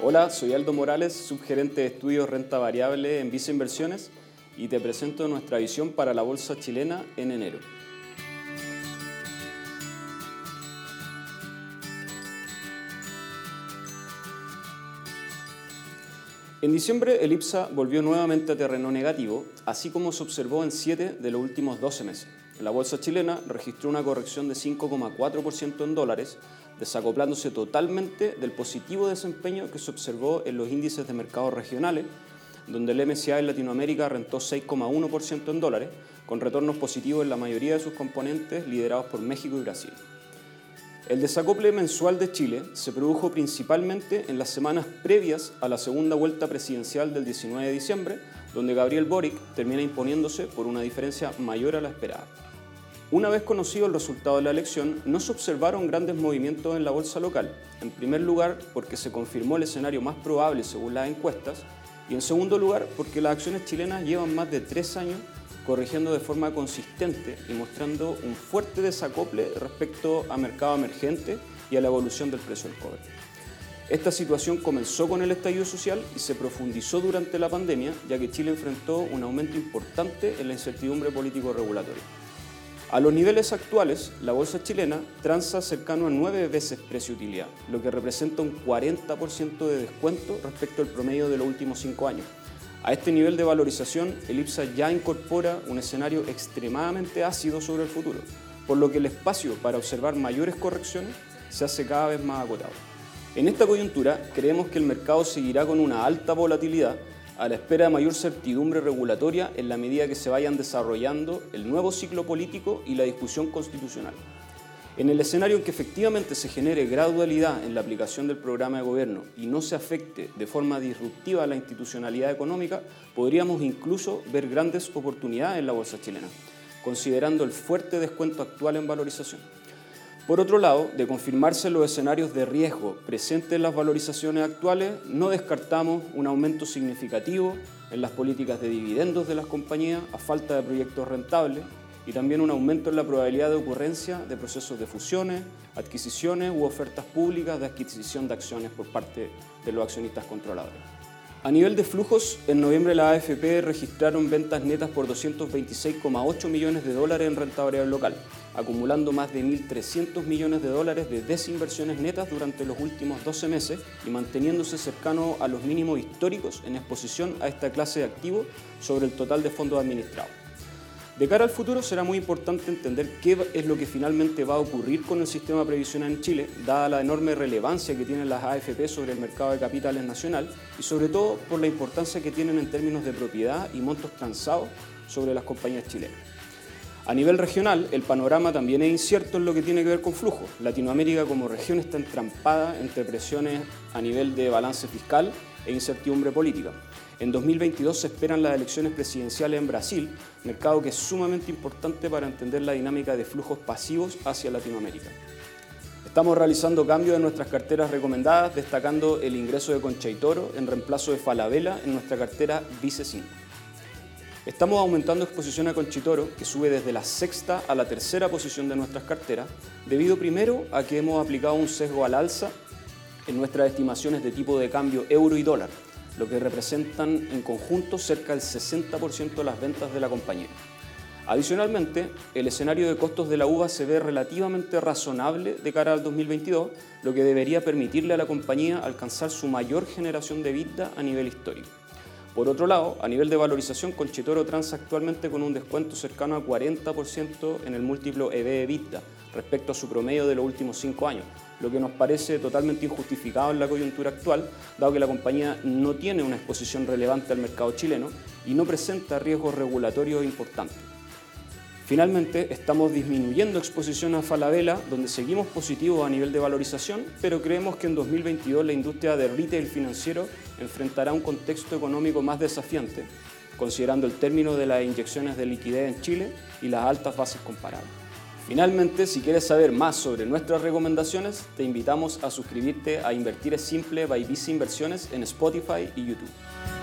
Hola, soy Aldo Morales, subgerente de estudios renta variable en Visa Inversiones y te presento nuestra visión para la bolsa chilena en enero. En diciembre el IPSA volvió nuevamente a terreno negativo, así como se observó en 7 de los últimos 12 meses. La bolsa chilena registró una corrección de 5,4% en dólares, desacoplándose totalmente del positivo desempeño que se observó en los índices de mercados regionales, donde el MSCI en Latinoamérica rentó 6,1% en dólares, con retornos positivos en la mayoría de sus componentes liderados por México y Brasil. El desacople mensual de Chile se produjo principalmente en las semanas previas a la segunda vuelta presidencial del 19 de diciembre, donde Gabriel Boric termina imponiéndose por una diferencia mayor a la esperada. Una vez conocido el resultado de la elección, no se observaron grandes movimientos en la bolsa local. En primer lugar, porque se confirmó el escenario más probable según las encuestas, y en segundo lugar, porque las acciones chilenas llevan más de tres años corrigiendo de forma consistente y mostrando un fuerte desacople respecto a mercado emergente y a la evolución del precio del cobre. Esta situación comenzó con el estallido social y se profundizó durante la pandemia, ya que Chile enfrentó un aumento importante en la incertidumbre político-regulatoria. A los niveles actuales, la bolsa chilena transa cercano a nueve veces precio-utilidad, lo que representa un 40% de descuento respecto al promedio de los últimos cinco años. A este nivel de valorización, el IPSA ya incorpora un escenario extremadamente ácido sobre el futuro, por lo que el espacio para observar mayores correcciones se hace cada vez más acotado. En esta coyuntura, creemos que el mercado seguirá con una alta volatilidad a la espera de mayor certidumbre regulatoria en la medida que se vayan desarrollando el nuevo ciclo político y la discusión constitucional. En el escenario en que efectivamente se genere gradualidad en la aplicación del programa de gobierno y no se afecte de forma disruptiva la institucionalidad económica, podríamos incluso ver grandes oportunidades en la bolsa chilena, considerando el fuerte descuento actual en valorización. Por otro lado, de confirmarse los escenarios de riesgo presentes en las valorizaciones actuales, no descartamos un aumento significativo en las políticas de dividendos de las compañías a falta de proyectos rentables y también un aumento en la probabilidad de ocurrencia de procesos de fusiones, adquisiciones u ofertas públicas de adquisición de acciones por parte de los accionistas controladores. A nivel de flujos, en noviembre la AFP registraron ventas netas por 226,8 millones de dólares en renta variable local, acumulando más de 1.300 millones de dólares de desinversiones netas durante los últimos 12 meses y manteniéndose cercano a los mínimos históricos en exposición a esta clase de activos sobre el total de fondos administrados. De cara al futuro será muy importante entender qué es lo que finalmente va a ocurrir con el sistema previsional en Chile, dada la enorme relevancia que tienen las AFP sobre el mercado de capitales nacional y sobre todo por la importancia que tienen en términos de propiedad y montos transados sobre las compañías chilenas. A nivel regional, el panorama también es incierto en lo que tiene que ver con flujo. Latinoamérica como región está entrampada entre presiones a nivel de balance fiscal e incertidumbre política. En 2022 se esperan las elecciones presidenciales en Brasil, mercado que es sumamente importante para entender la dinámica de flujos pasivos hacia Latinoamérica. Estamos realizando cambios en nuestras carteras recomendadas, destacando el ingreso de Concha y Toro en reemplazo de Falabella en nuestra cartera Vice 5. Estamos aumentando exposición a Conchitoro, que sube desde la sexta a la tercera posición de nuestras carteras, debido primero a que hemos aplicado un sesgo al alza en nuestras estimaciones de tipo de cambio euro y dólar, lo que representan en conjunto cerca del 60% de las ventas de la compañía. Adicionalmente, el escenario de costos de la uva se ve relativamente razonable de cara al 2022, lo que debería permitirle a la compañía alcanzar su mayor generación de vida a nivel histórico. Por otro lado, a nivel de valorización, Conchitoro transa actualmente con un descuento cercano a 40% en el múltiplo EV-EBITDA respecto a su promedio de los últimos cinco años, lo que nos parece totalmente injustificado en la coyuntura actual, dado que la compañía no tiene una exposición relevante al mercado chileno y no presenta riesgos regulatorios importantes. Finalmente, estamos disminuyendo exposición a Falabella, donde seguimos positivos a nivel de valorización, pero creemos que en 2022 la industria del retail financiero enfrentará un contexto económico más desafiante, considerando el término de las inyecciones de liquidez en Chile y las altas bases comparables. Finalmente, si quieres saber más sobre nuestras recomendaciones, te invitamos a suscribirte a Invertir es Simple by Visa Inversiones en Spotify y YouTube.